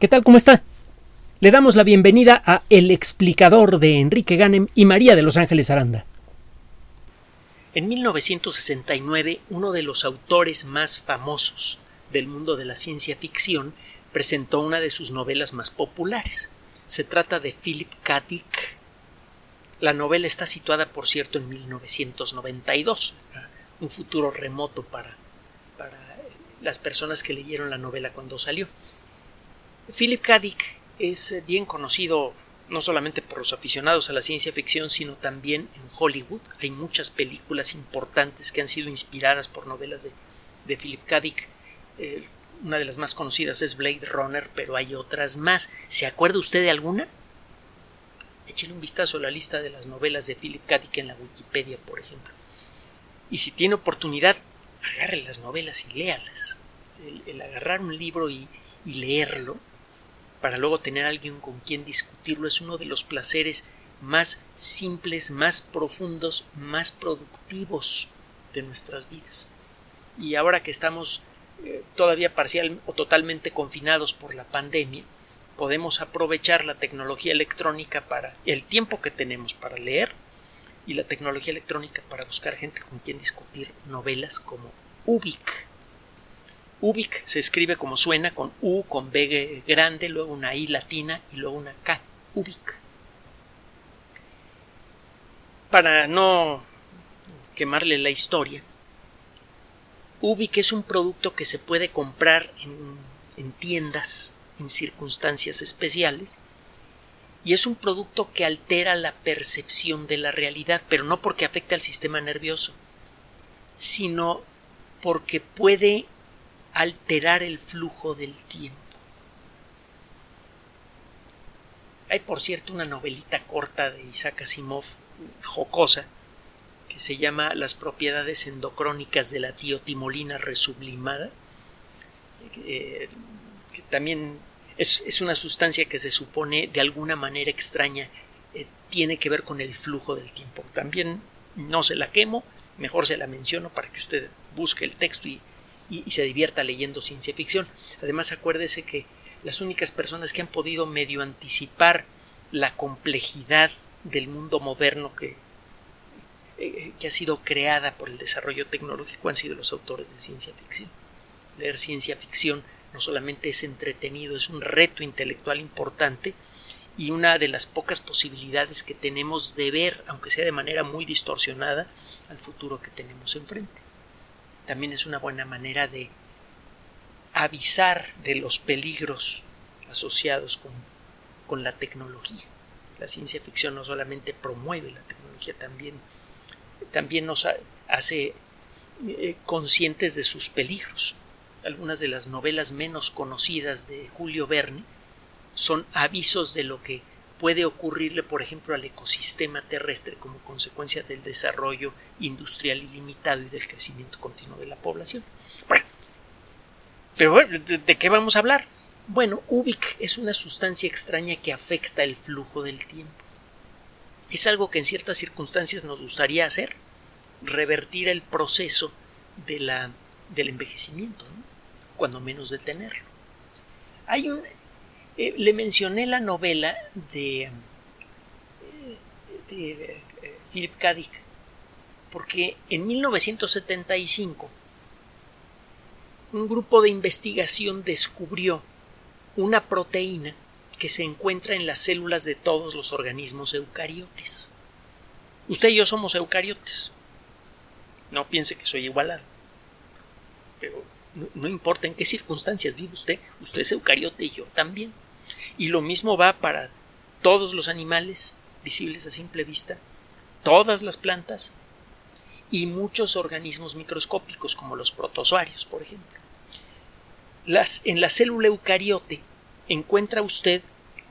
¿Qué tal? ¿Cómo está? Le damos la bienvenida a El explicador de Enrique Ganem y María de Los Ángeles Aranda. En 1969, uno de los autores más famosos del mundo de la ciencia ficción presentó una de sus novelas más populares. Se trata de Philip K. Dick. La novela está situada, por cierto, en 1992, un futuro remoto para, para las personas que leyeron la novela cuando salió. Philip K. Dick es bien conocido no solamente por los aficionados a la ciencia ficción, sino también en Hollywood. Hay muchas películas importantes que han sido inspiradas por novelas de, Philip K. Dick. Eh, una de las más conocidas es Blade Runner, pero hay otras más. ¿Se acuerda usted de alguna? Échele un vistazo a la lista de las novelas de Philip K. Dick en la Wikipedia, por ejemplo. Y si tiene oportunidad, agarre las novelas y léalas. El, agarrar un libro y leerlo para luego tener alguien con quien discutirlo es uno de los placeres más simples, más profundos, más productivos de nuestras vidas. Y ahora que estamos eh, todavía parcial o totalmente confinados por la pandemia, podemos aprovechar la tecnología electrónica para el tiempo que tenemos para leer y la tecnología electrónica para buscar gente con quien discutir novelas como Ubik Ubik se escribe como suena, con U, con B grande, luego una I latina y luego una K. Ubik. Para no quemarle la historia, Ubik es un producto que se puede comprar en, en tiendas en circunstancias especiales y es un producto que altera la percepción de la realidad, pero no porque afecte al sistema nervioso, sino porque puede alterar el flujo del tiempo. Hay, por cierto, una novelita corta de Isaac Asimov, jocosa, que se llama Las propiedades endocrónicas de la tiotimolina resublimada, eh, que también es, una sustancia que se supone de alguna manera extraña eh, tiene que ver con el flujo del tiempo. También no se la quemo, mejor se la menciono para que usted busque el texto y y, se divierta leyendo ciencia ficción. Además, acuérdese que las únicas personas que han podido medio anticipar la complejidad del mundo moderno que, eh, que ha sido creada por el desarrollo tecnológico han sido los autores de ciencia ficción. Leer ciencia ficción no solamente es entretenido, es un reto intelectual importante y una de las pocas posibilidades que tenemos de ver, aunque sea de manera muy distorsionada, al futuro que tenemos enfrente también es una buena manera de avisar de los peligros asociados con, la tecnología. La ciencia ficción no solamente promueve la tecnología, también, también nos hace eh, conscientes de sus peligros. Algunas de las novelas menos conocidas de Julio Verne son avisos de lo que puede ocurrirle, por ejemplo, al ecosistema terrestre como consecuencia del desarrollo industrial ilimitado y del crecimiento continuo de la población. Bueno, pero ¿de, qué vamos a hablar? Bueno, Ubik es una sustancia extraña que afecta el flujo del tiempo. Es algo que en ciertas circunstancias nos gustaría hacer, revertir el proceso de la, del envejecimiento, cuando menos detenerlo. Hay un, eh, le mencioné la novela de, de, eh, Philip K. Dick porque en 1975 un grupo de investigación descubrió una proteína que se encuentra en las células de todos los organismos eucariotes. Usted y yo somos eucariotes. No piense que soy igualado. Pero no, no importa en qué circunstancias vive usted, usted es eucariote y yo también. Y lo mismo va para todos los animales visibles a simple vista, todas las plantas y muchos organismos microscópicos como los protozoarios, por ejemplo. Las, en la célula eucariote encuentra usted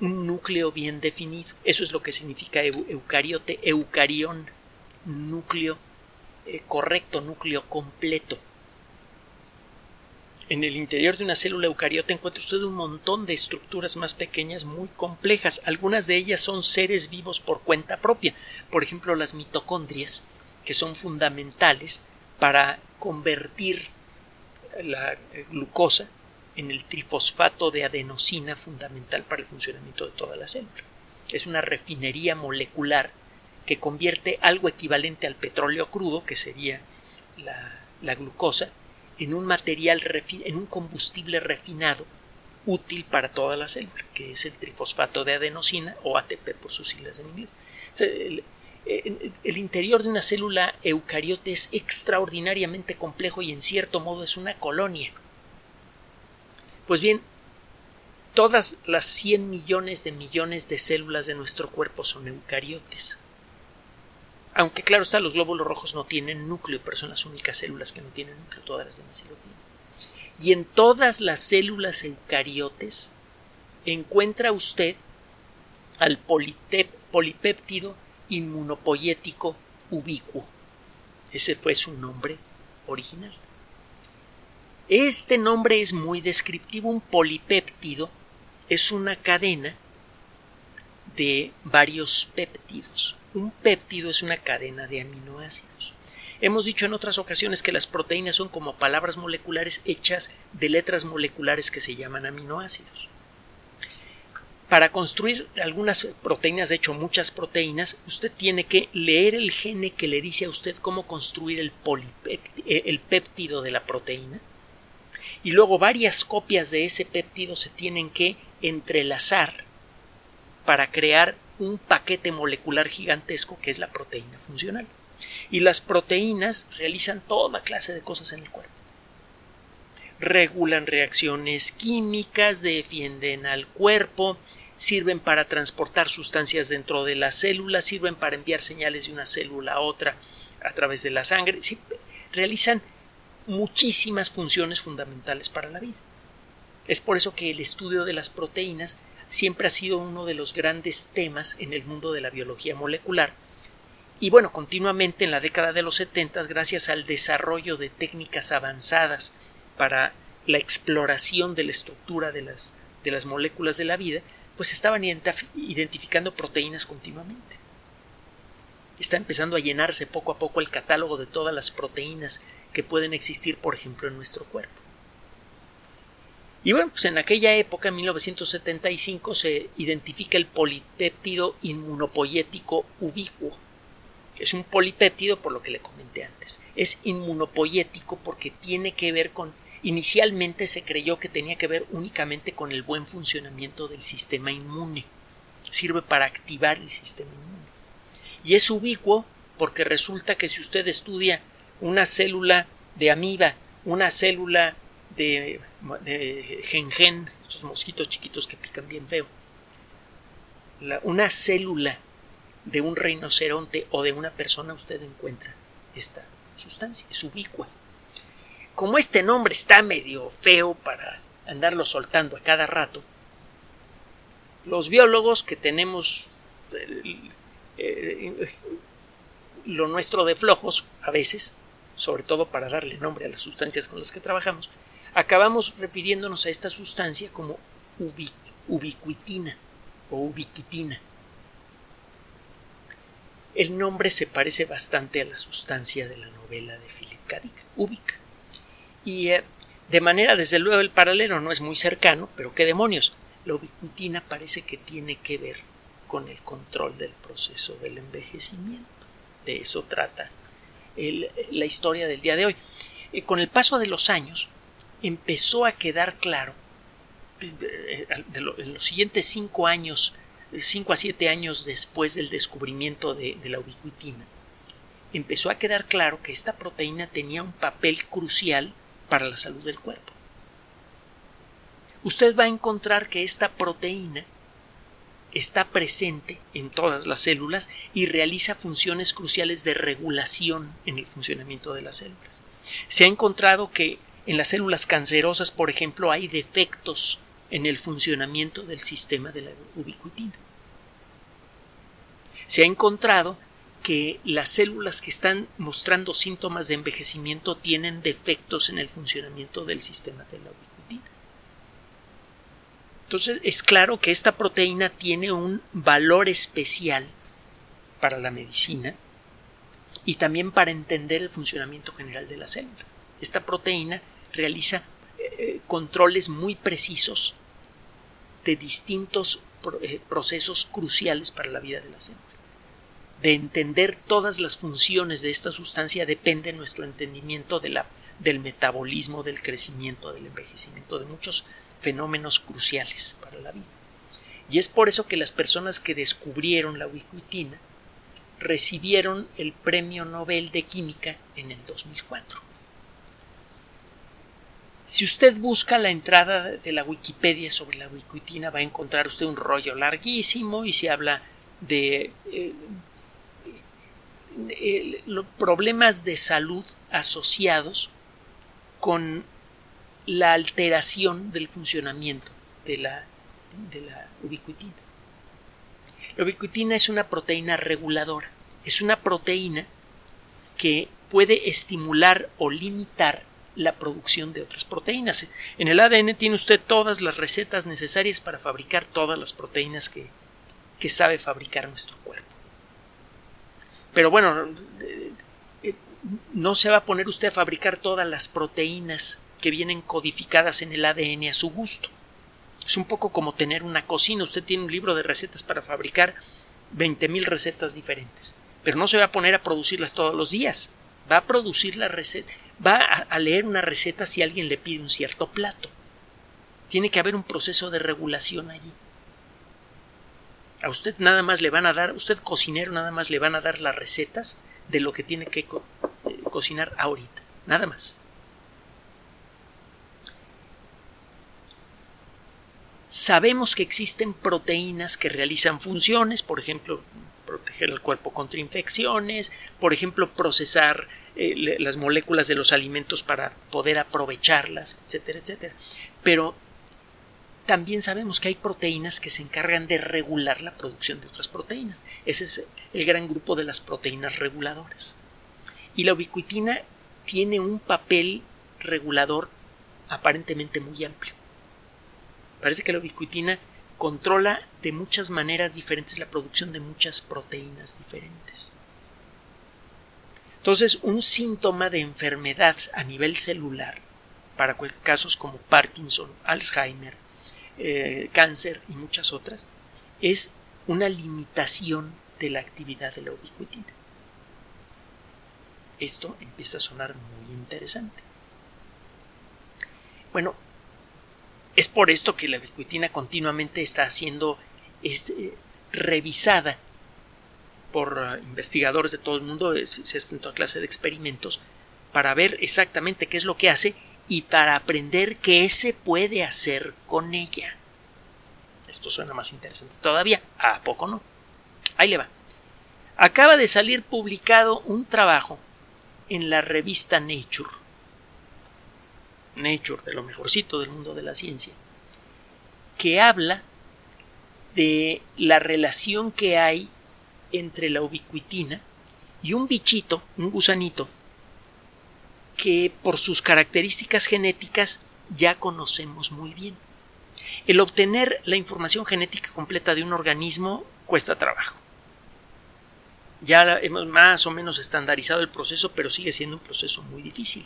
un núcleo bien definido. Eso es lo que significa eucariote, eucarión, núcleo eh, correcto, núcleo completo en el interior de una célula eucariote encuentra usted un montón de estructuras más pequeñas muy complejas. Algunas de ellas son seres vivos por cuenta propia. Por ejemplo, las mitocondrias, que son fundamentales para convertir la glucosa en el trifosfato de adenosina fundamental para el funcionamiento de toda la célula. Es una refinería molecular que convierte algo equivalente al petróleo crudo, que sería la, la glucosa, en un material, en un combustible refinado útil para toda la célula, que es el trifosfato de adenosina o ATP por sus siglas en inglés. El, el, interior de una célula eucariote es extraordinariamente complejo y en cierto modo es una colonia. Pues bien, todas las 100 millones de millones de células de nuestro cuerpo son eucariotes. Aunque claro está, los glóbulos rojos no tienen núcleo, pero son las únicas células que no tienen núcleo, todas las demás sí lo tienen. Y en todas las células eucariotes encuentra usted al polipéptido inmunopoyético ubicuo. Ese fue su nombre original. Este nombre es muy descriptivo. Un polipéptido es una cadena de varios péptidos. Un péptido es una cadena de aminoácidos. Hemos dicho en otras ocasiones que las proteínas son como palabras moleculares hechas de letras moleculares que se llaman aminoácidos. Para construir algunas proteínas, de hecho muchas proteínas, usted tiene que leer el gene que le dice a usted cómo construir el, el péptido de la proteína y luego varias copias de ese péptido se tienen que entrelazar para crear un paquete molecular gigantesco que es la proteína funcional. Y las proteínas realizan toda clase de cosas en el cuerpo. Regulan reacciones químicas, defienden al cuerpo, sirven para transportar sustancias dentro de la célula, sirven para enviar señales de una célula a otra a través de la sangre, realizan muchísimas funciones fundamentales para la vida. Es por eso que el estudio de las proteínas siempre ha sido uno de los grandes temas en el mundo de la biología molecular. Y bueno, continuamente en la década de los 70, gracias al desarrollo de técnicas avanzadas para la exploración de la estructura de las, de las moléculas de la vida, pues estaban identificando proteínas continuamente. Está empezando a llenarse poco a poco el catálogo de todas las proteínas que pueden existir, por ejemplo, en nuestro cuerpo. Y bueno, pues en aquella época, en 1975, se identifica el polipéptido inmunopoyético ubicuo, es un polipéptido por lo que le comenté antes. Es inmunopoyético porque tiene que ver con Inicialmente se creyó que tenía que ver únicamente con el buen funcionamiento del sistema inmune. Sirve para activar el sistema inmune. Y es ubicuo porque resulta que si usted estudia una célula de amiba, una célula de, de estos mosquitos chiquitos que pican bien feo, una célula de un rinoceronte o de una persona usted encuentra esta sustancia, es ubicua. Como este nombre está medio feo para andarlo soltando a cada rato, los biólogos que tenemos lo nuestro de flojos a veces, sobre todo para darle nombre a las sustancias con las que trabajamos, acabamos refiriéndonos a esta sustancia como ubiquitina o ubiquitina. El nombre se parece bastante a la sustancia de la novela de Philip K. Dick, ubic. Y eh, de manera, desde luego, el paralelo no es muy cercano, pero qué demonios. La ubiquitina parece que tiene que ver con el control del proceso del envejecimiento. De eso trata la historia del día de hoy. Eh, con el paso de los años, empezó a quedar claro, eh, en los siguientes cinco años, cinco a siete años después del descubrimiento de, de la ubiquitina, empezó a quedar claro que esta proteína tenía un papel crucial para la salud del cuerpo. Usted va a encontrar que esta proteína está presente en todas las células y realiza funciones cruciales de regulación en el funcionamiento de las células. Se ha encontrado que en las células cancerosas, por ejemplo, hay defectos en el funcionamiento del sistema de la ubiquitina. Se ha encontrado que las células que están mostrando síntomas de envejecimiento tienen defectos en el funcionamiento del sistema de la ubiquitina. Entonces es claro que esta proteína tiene un valor especial para la medicina y también para entender el funcionamiento general de la célula. Esta proteína realiza eh, controles muy precisos de distintos eh, procesos cruciales para la vida de la célula. De entender todas las funciones de esta sustancia depende nuestro entendimiento de la, del metabolismo, del crecimiento, del envejecimiento, de muchos fenómenos cruciales para la vida. Y es por eso que las personas que descubrieron la ubiquitina recibieron el Premio Nobel de Química en el 2004. Si usted busca la entrada de la Wikipedia sobre la ubiquitina va a encontrar usted un rollo larguísimo y se habla de eh, problemas de salud asociados con la alteración del funcionamiento de la, de la ubiquitina. La ubiquitina es una proteína reguladora, es una proteína que puede estimular o limitar la producción de otras proteínas. En el ADN tiene usted todas las recetas necesarias para fabricar todas las proteínas que, que sabe fabricar nuestro cuerpo. Pero bueno, eh, eh, no se va a poner usted a fabricar todas las proteínas que vienen codificadas en el ADN a su gusto. Es un poco como tener una cocina. Usted tiene un libro de recetas para fabricar 20.000 recetas diferentes. Pero no se va a poner a producirlas todos los días. Va a producir la receta. Va a, leer una receta si alguien le pide un cierto plato. Tiene que haber un proceso de regulación allí. A usted nada más le van a dar, usted cocinero nada más le van a dar las recetas de lo que tiene que eh, cocinar ahorita. Nada más. Sabemos que existen proteínas que realizan funciones, por ejemplo, proteger el cuerpo contra infecciones, por ejemplo, procesar eh, las moléculas de los alimentos para poder aprovecharlas, etcétera, etcétera. Pero también sabemos que hay proteínas que se encargan de regular la producción de otras proteínas. Ese es el gran grupo de las proteínas reguladoras. Y la ubiquitina tiene un papel regulador aparentemente muy amplio. Parece que la ubiquitina controla de muchas maneras diferentes la producción de muchas proteínas diferentes. Entonces, un síntoma de enfermedad a nivel celular, para casos como Parkinson, Alzheimer, eh, cáncer y muchas otras, es una limitación de la actividad de la ubiquitina. Esto empieza a sonar muy interesante. Bueno, es por esto que la ubiquitina continuamente está siendo este, revisada por uh, investigadores de todo el mundo, se hace en toda clase de experimentos, para ver exactamente qué es lo que hace y para aprender qué se puede hacer con ella. Esto suena más interesante todavía. ¿A poco no? Ahí le va. Acaba de salir publicado un trabajo en la revista Nature Nature, de lo mejorcito del mundo de la ciencia, que habla de la relación que hay entre la ubiquitina y un bichito, un gusanito, que por sus características genéticas ya conocemos muy bien. El obtener la información genética completa de un organismo cuesta trabajo. Ya hemos más o menos estandarizado el proceso, pero sigue siendo un proceso muy difícil.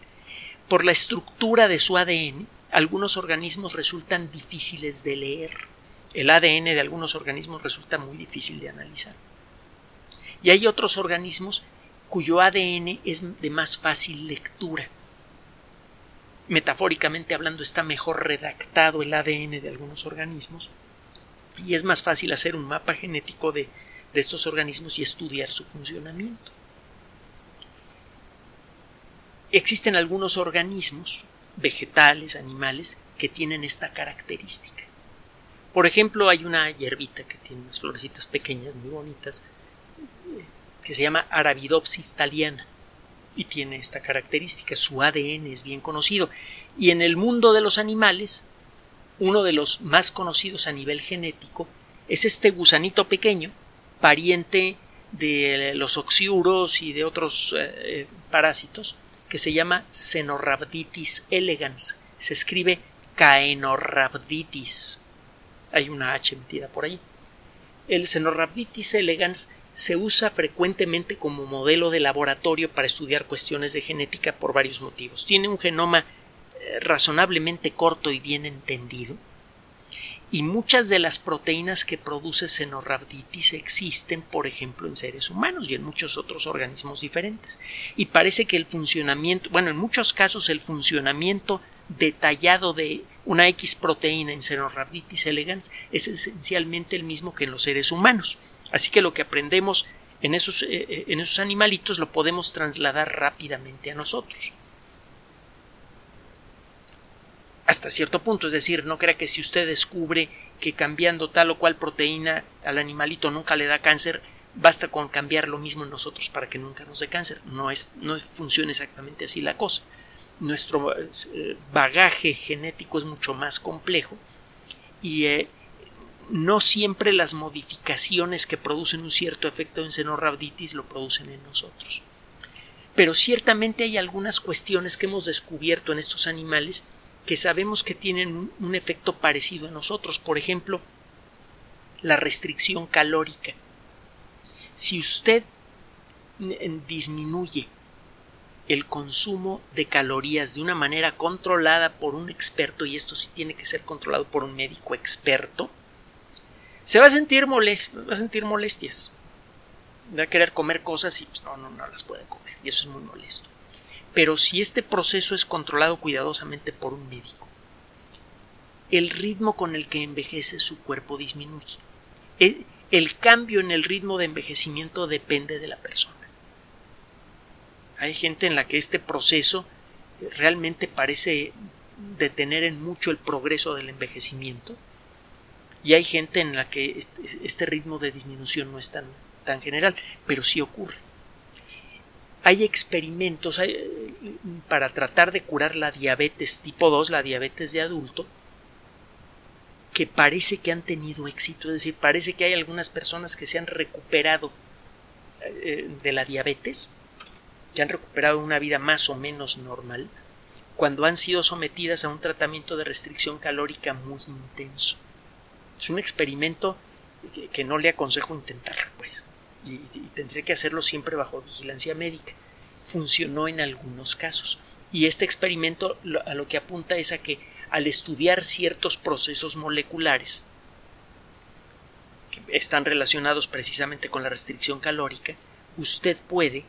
Por la estructura de su ADN, algunos organismos resultan difíciles de leer. El ADN de algunos organismos resulta muy difícil de analizar. Y hay otros organismos cuyo ADN es de más fácil lectura. Metafóricamente hablando, está mejor redactado el ADN de algunos organismos y es más fácil hacer un mapa genético de, de estos organismos y estudiar su funcionamiento existen algunos organismos, vegetales, animales, que tienen esta característica. Por ejemplo, hay una hierbita que tiene unas florecitas pequeñas, muy bonitas, que se llama Arabidopsis thaliana y tiene esta característica. Su ADN es bien conocido. Y en el mundo de los animales, uno de los más conocidos a nivel genético es este gusanito pequeño, pariente de los oxiuros y de otros eh, parásitos, que se llama Cenorhabditis elegans. Se escribe Caenorhabditis. Hay una H metida por ahí. El Cenorhabditis elegans se usa frecuentemente como modelo de laboratorio para estudiar cuestiones de genética por varios motivos. Tiene un genoma eh, razonablemente corto y bien entendido, y muchas de las proteínas que produce Cenorhabditis existen, por ejemplo, en seres humanos y en muchos otros organismos diferentes. Y parece que el funcionamiento, bueno, en muchos casos el funcionamiento detallado de una X proteína en Cenorhabditis elegans es esencialmente el mismo que en los seres humanos. Así que lo que aprendemos en esos, eh, eh, en esos animalitos lo podemos trasladar rápidamente a nosotros. Hasta cierto punto, es decir, no crea que si usted descubre que cambiando tal o cual proteína al animalito nunca le da cáncer, basta con cambiar lo mismo en nosotros para que nunca nos dé cáncer. No es, no funciona exactamente así la cosa. Nuestro eh, bagaje genético es mucho más complejo y eh, no siempre las modificaciones que producen un cierto efecto en senorhabditis lo producen en nosotros. Pero ciertamente hay algunas cuestiones que hemos descubierto en estos animales que sabemos que tienen un, efecto parecido a nosotros. Por ejemplo, la restricción calórica. Si usted disminuye el consumo de calorías de una manera controlada por un experto, y esto sí tiene que ser controlado por un médico experto, se va a sentir, molest va a sentir molestias. Va a querer comer cosas y pues, no, no, no las puede comer. Y eso es muy molesto. Pero si este proceso es controlado cuidadosamente por un médico, el ritmo con el que envejece su cuerpo disminuye. El, el cambio en el ritmo de envejecimiento depende de la persona. Hay gente en la que este proceso realmente parece detener en mucho el progreso del envejecimiento y hay gente en la que este, este ritmo de disminución no es tan, tan general, pero sí ocurre hay experimentos para tratar de curar la diabetes tipo 2, la diabetes de adulto, que parece que han tenido éxito, es decir, parece que hay algunas personas que se han recuperado eh, de la diabetes, que han recuperado una vida más o menos normal, cuando han sido sometidas a un tratamiento de restricción calórica muy intenso. Es un experimento que, no le aconsejo intentar, pues y, tendría que hacerlo siempre bajo vigilancia médica. Funcionó en algunos casos. Y este experimento a lo que apunta es a que al estudiar ciertos procesos moleculares que están relacionados precisamente con la restricción calórica, usted puede,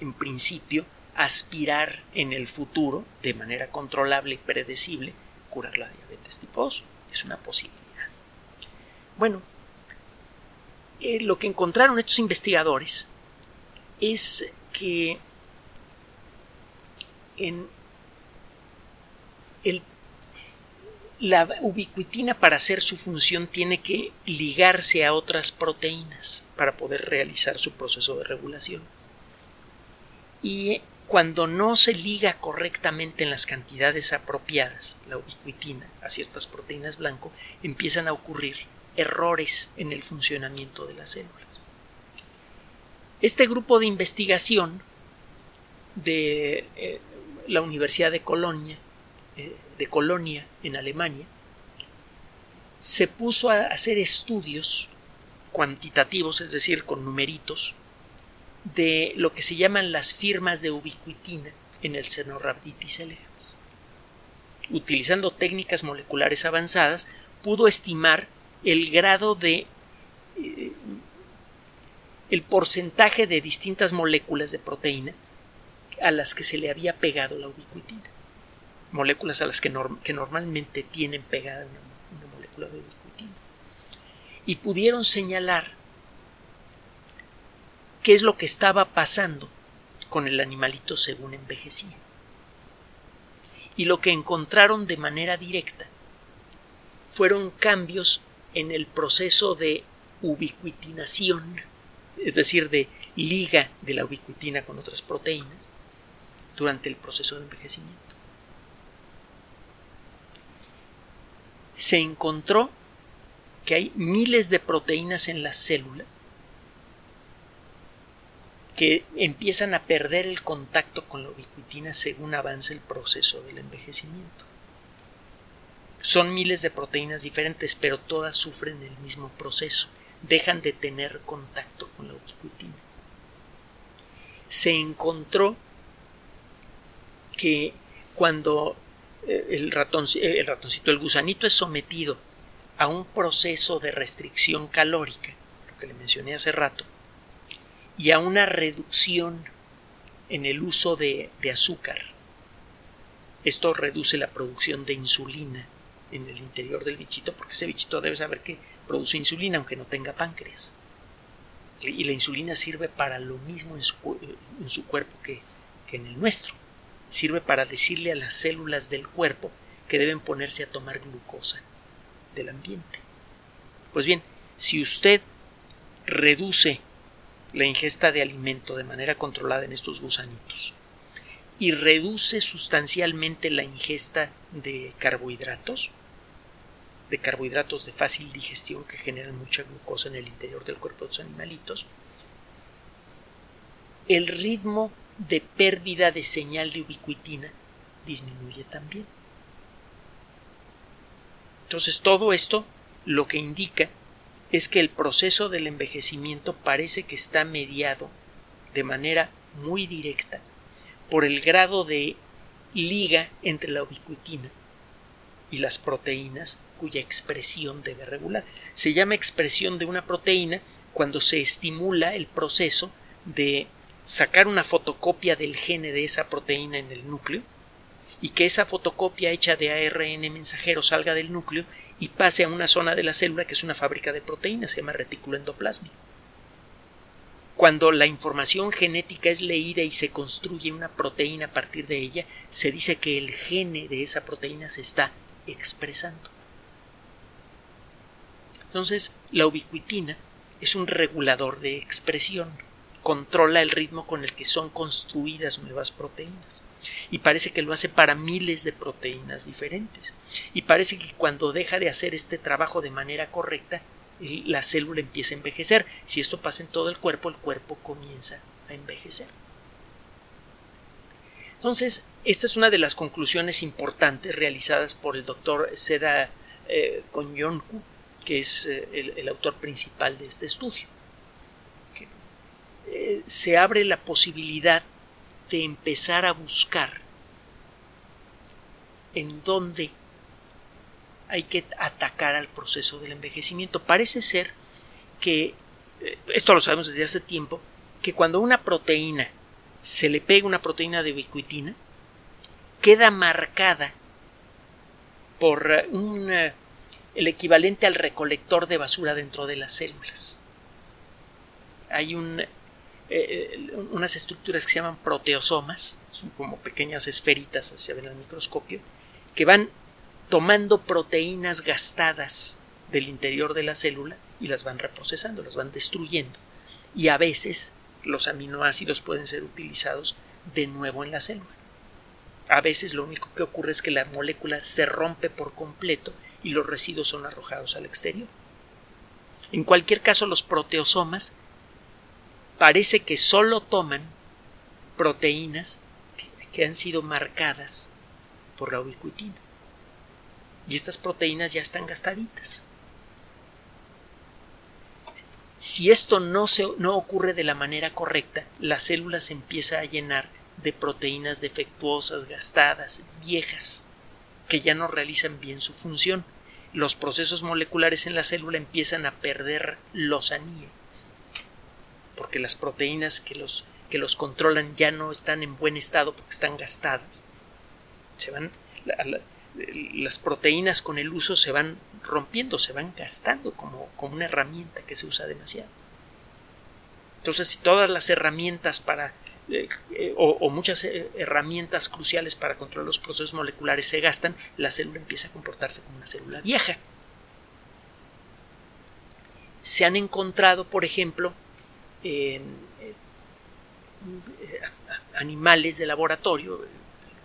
en principio, aspirar en el futuro, de manera controlable y predecible, curar la diabetes tipo 2. Es una posibilidad. Bueno, eh, lo que encontraron estos investigadores es que en el, la ubiquitina para hacer su función tiene que ligarse a otras proteínas para poder realizar su proceso de regulación. Y cuando no se liga correctamente en las cantidades apropiadas, la ubiquitina, a ciertas proteínas blanco, empiezan a ocurrir errores en el funcionamiento de las células. Este grupo de investigación de eh, la Universidad de Colonia, eh, de Colonia en Alemania, se puso a hacer estudios cuantitativos, es decir, con numeritos, de lo que se llaman las firmas de ubiquitina en el Cenorhabditis elegans. Utilizando técnicas moleculares avanzadas, pudo estimar el grado de eh, el porcentaje de distintas moléculas de proteína a las que se le había pegado la ubiquitina. Moléculas a las que, normalmente tienen pegada una, una, molécula de ubiquitina. Y pudieron señalar qué es lo que estaba pasando con el animalito según envejecía. Y lo que encontraron de manera directa fueron cambios en el proceso de ubiquitinación, es decir, de liga de la ubiquitina con otras proteínas durante el proceso de envejecimiento. Se encontró que hay miles de proteínas en la célula que empiezan a perder el contacto con la ubiquitina según avanza el proceso del envejecimiento. Son miles de proteínas diferentes, pero todas sufren el mismo proceso. Dejan de tener contacto con la ubiquitina. Se encontró que cuando eh, el, el ratoncito, el gusanito es sometido a un proceso de restricción calórica, lo que le mencioné hace rato, y a una reducción en el uso de, de azúcar. Esto reduce la producción de insulina en el interior del bichito, porque ese bichito debe saber que produce insulina aunque no tenga páncreas. Y la insulina sirve para lo mismo en su, cuerpo que, que en el nuestro. Sirve para decirle a las células del cuerpo que deben ponerse a tomar glucosa del ambiente. Pues bien, si usted reduce la ingesta de alimento de manera controlada en estos gusanitos y reduce sustancialmente la ingesta de carbohidratos, de carbohidratos de fácil digestión que generan mucha glucosa en el interior del cuerpo de los animalitos, el ritmo de pérdida de señal de ubiquitina disminuye también. Entonces todo esto lo que indica es que el proceso del envejecimiento parece que está mediado de manera muy directa por el grado de liga entre la ubiquitina y las proteínas cuya expresión debe regular. Se llama expresión de una proteína cuando se estimula el proceso de sacar una fotocopia del gene de esa proteína en el núcleo y que esa fotocopia hecha de ARN mensajero salga del núcleo y pase a una zona de la célula que es una fábrica de proteínas, se llama retículo endoplásmico. Cuando la información genética es leída y se construye una proteína a partir de ella, se dice que el gene de esa proteína se está expresando. Entonces, la ubiquitina es un regulador de expresión, controla el ritmo con el que son construidas nuevas proteínas. Y parece que lo hace para miles de proteínas diferentes. Y parece que cuando deja de hacer este trabajo de manera correcta, la célula empieza a envejecer. Si esto pasa en todo el cuerpo, el cuerpo comienza a envejecer. Entonces, esta es una de las conclusiones importantes realizadas por el doctor Seda eh, Konyonku, que es eh, el, autor principal de este estudio. Eh, se abre la posibilidad de empezar a buscar en dónde hay que atacar al proceso del envejecimiento. Parece ser que, eh, esto lo sabemos desde hace tiempo, que cuando una proteína se le pega una proteína de ubiquitina, queda marcada por un el equivalente al recolector de basura dentro de las células. Hay un, eh, unas estructuras que se llaman proteosomas, son como pequeñas esferitas, se ven al microscopio, que van tomando proteínas gastadas del interior de la célula y las van reprocesando, las van destruyendo. Y a veces los aminoácidos pueden ser utilizados de nuevo en la célula. A veces lo único que ocurre es que la molécula se rompe por completo y los residuos son arrojados al exterior. En cualquier caso, los proteosomas parece que solo toman proteínas que, han sido marcadas por la ubiquitina. Y estas proteínas ya están gastaditas. Si esto no, se, no ocurre de la manera correcta, la célula se empieza a llenar de proteínas defectuosas, gastadas, viejas que ya no realizan bien su función. Los procesos moleculares en la célula empiezan a perder lozanía, porque las proteínas que los, que los controlan ya no están en buen estado porque están gastadas. Se van, las proteínas con el uso se van rompiendo, se van gastando como, como una herramienta que se usa demasiado. Entonces, si todas las herramientas para eh, eh, o, muchas eh, herramientas cruciales para controlar los procesos moleculares se gastan, la célula empieza a comportarse como una célula vieja. Se han encontrado, por ejemplo, animales de laboratorio,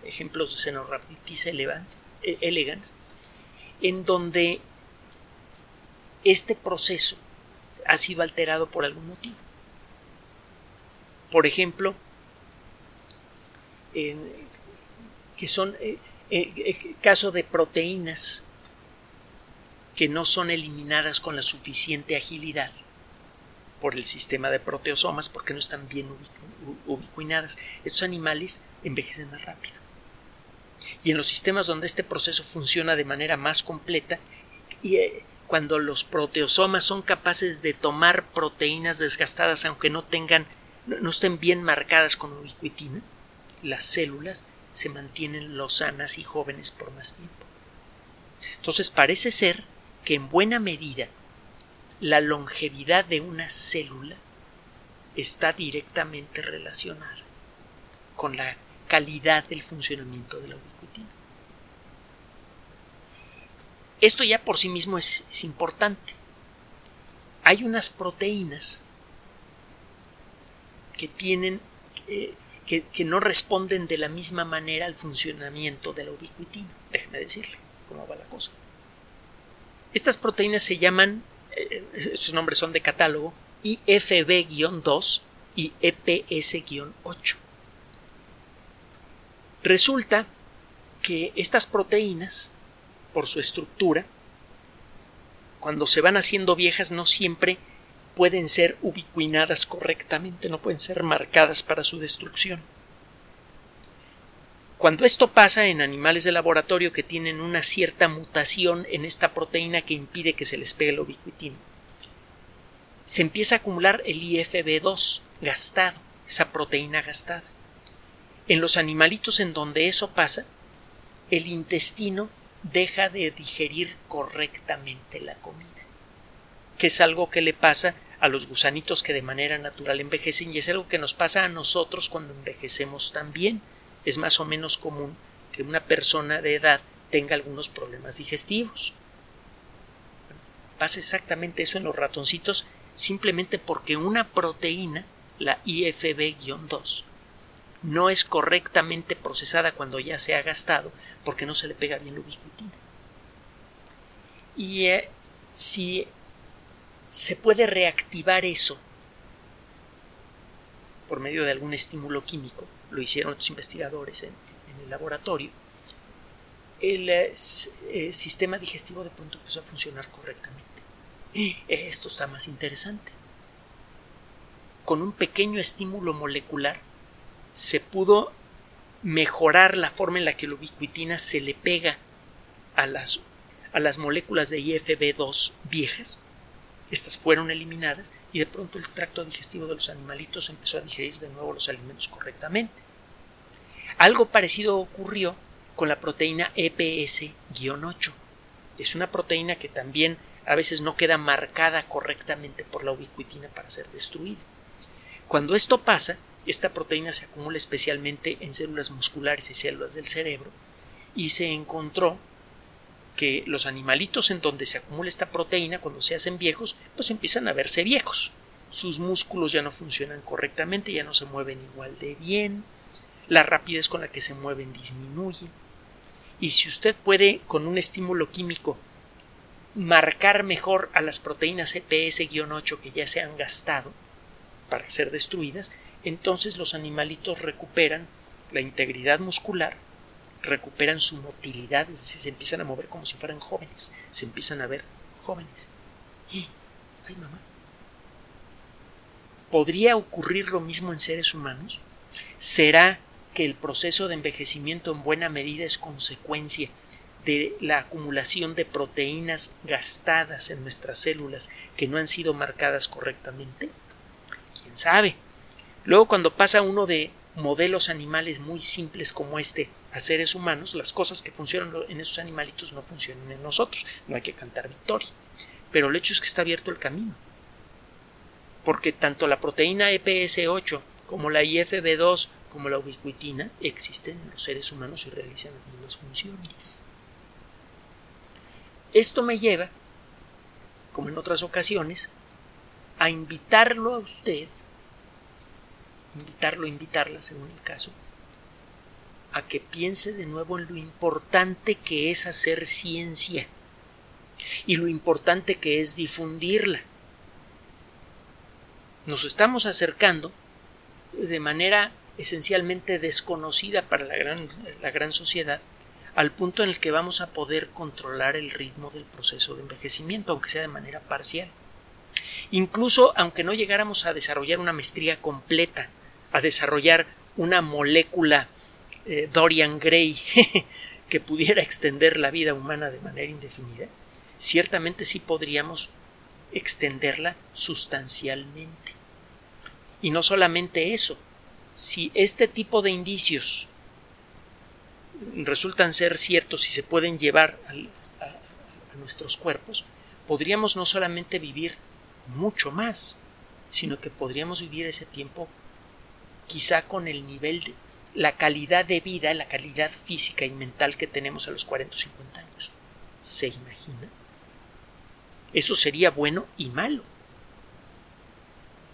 ejemplos de Cenorhabditis elegans, en donde este proceso ha sido alterado por algún motivo. Por ejemplo, que son eh, eh, caso de proteínas que no son eliminadas con la suficiente agilidad por el sistema de proteosomas porque no están bien ubicuinadas. Estos animales envejecen más rápido. Y en los sistemas donde este proceso funciona de manera más completa, y eh, cuando los proteosomas son capaces de tomar proteínas desgastadas aunque no tengan no estén bien marcadas con ubiquitina, las células se mantienen lozanas y jóvenes por más tiempo. Entonces parece ser que en buena medida la longevidad de una célula está directamente relacionada con la calidad del funcionamiento de la ubiquitina. Esto ya por sí mismo es, importante. Hay unas proteínas que tienen eh, que, que, no responden de la misma manera al funcionamiento de la ubiquitina. Déjeme decirle cómo va la cosa. Estas proteínas se llaman, eh, sus nombres son de catálogo, IFB-2 y EPS-8. Resulta que estas proteínas, por su estructura, cuando se van haciendo viejas no siempre pueden ser ubicuinadas correctamente, no pueden ser marcadas para su destrucción. Cuando esto pasa en animales de laboratorio que tienen una cierta mutación en esta proteína que impide que se les pegue el ubiquitina, se empieza a acumular el IFB2 gastado, esa proteína gastada. En los animalitos en donde eso pasa, el intestino deja de digerir correctamente la comida, que es algo que le pasa a los gusanitos que de manera natural envejecen y es algo que nos pasa a nosotros cuando envejecemos también es más o menos común que una persona de edad tenga algunos problemas digestivos. Pasa exactamente eso en los ratoncitos simplemente porque una proteína, la IFB-2, no es correctamente procesada cuando ya se ha gastado porque no se le pega bien la ubiquitina. Y eh, si se puede reactivar eso por medio de algún estímulo químico, lo hicieron los investigadores en, el laboratorio, el eh, eh, sistema digestivo de pronto empezó a funcionar correctamente. Esto está más interesante. Con un pequeño estímulo molecular se pudo mejorar la forma en la que la ubiquitina se le pega a las, a las moléculas de IFB2 viejas. Estas fueron eliminadas y de pronto el tracto digestivo de los animalitos empezó a digerir de nuevo los alimentos correctamente. Algo parecido ocurrió con la proteína EPS-8. Es una proteína que también a veces no queda marcada correctamente por la ubiquitina para ser destruida. Cuando esto pasa, esta proteína se acumula especialmente en células musculares y células del cerebro y se encontró que los animalitos en donde se acumula esta proteína cuando se hacen viejos pues empiezan a verse viejos sus músculos ya no funcionan correctamente ya no se mueven igual de bien la rapidez con la que se mueven disminuye. Y si usted puede, con un estímulo químico, marcar mejor a las proteínas EPS-8 que ya se han gastado para ser destruidas, entonces los animalitos recuperan la integridad muscular, recuperan su motilidad, es decir, se empiezan a mover como si fueran jóvenes, se empiezan a ver jóvenes. ¡Ay, mamá! ¿Podría ocurrir lo mismo en seres humanos? ¿Será que el proceso de envejecimiento en buena medida es consecuencia de la acumulación de proteínas gastadas en nuestras células que no han sido marcadas correctamente? ¿Quién sabe? Luego cuando pasa uno de modelos animales muy simples como este a seres humanos, las cosas que funcionan en esos animalitos no funcionan en nosotros. No hay que cantar victoria. Pero el hecho es que está abierto el camino. Porque tanto la proteína EPS8 como la IFB2 como la ubiquitina existen en los seres humanos y realizan las mismas funciones. Esto me lleva, como en otras ocasiones, a invitarlo a usted, invitarlo, invitarla según el caso, a que piense de nuevo en lo importante que es hacer ciencia y lo importante que es difundirla. Nos estamos acercando de manera esencialmente desconocida para la gran, la gran sociedad, al punto en el que vamos a poder controlar el ritmo del proceso de envejecimiento, aunque sea de manera parcial. Incluso aunque no llegáramos a desarrollar una maestría completa, a desarrollar una molécula eh, Dorian Gray que pudiera extender la vida humana de manera indefinida, ciertamente sí podríamos extenderla sustancialmente. Y no solamente eso, si este tipo de indicios resultan ser ciertos y se pueden llevar a, a nuestros cuerpos, podríamos no solamente vivir mucho más, sino que podríamos vivir ese tiempo quizá con el nivel de la calidad de vida, la calidad física y mental que tenemos a los 40 o 50 años. ¿Se imagina? Eso sería bueno y malo.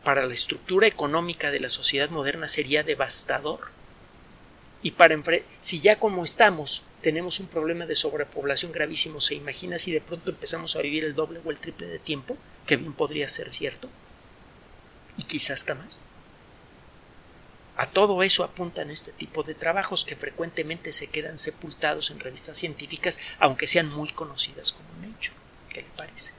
Para la estructura económica de la sociedad moderna sería devastador. Y para si ya como estamos tenemos un problema de sobrepoblación gravísimo, ¿se imagina si de pronto empezamos a vivir el doble o el triple de tiempo? Que bien podría ser cierto. Y quizás más. A todo eso apuntan este tipo de trabajos que frecuentemente se quedan sepultados en revistas científicas, aunque sean muy conocidas como hecho. ¿Qué le parece?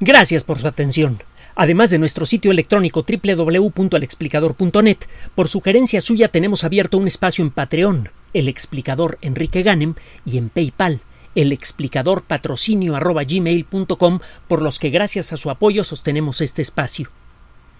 Gracias por su atención. Además de nuestro sitio electrónico www.alexplicador.net, por sugerencia suya tenemos abierto un espacio en Patreon, el explicador Enrique Ganem, y en PayPal, el explicador patrocinio por los que gracias a su apoyo sostenemos este espacio.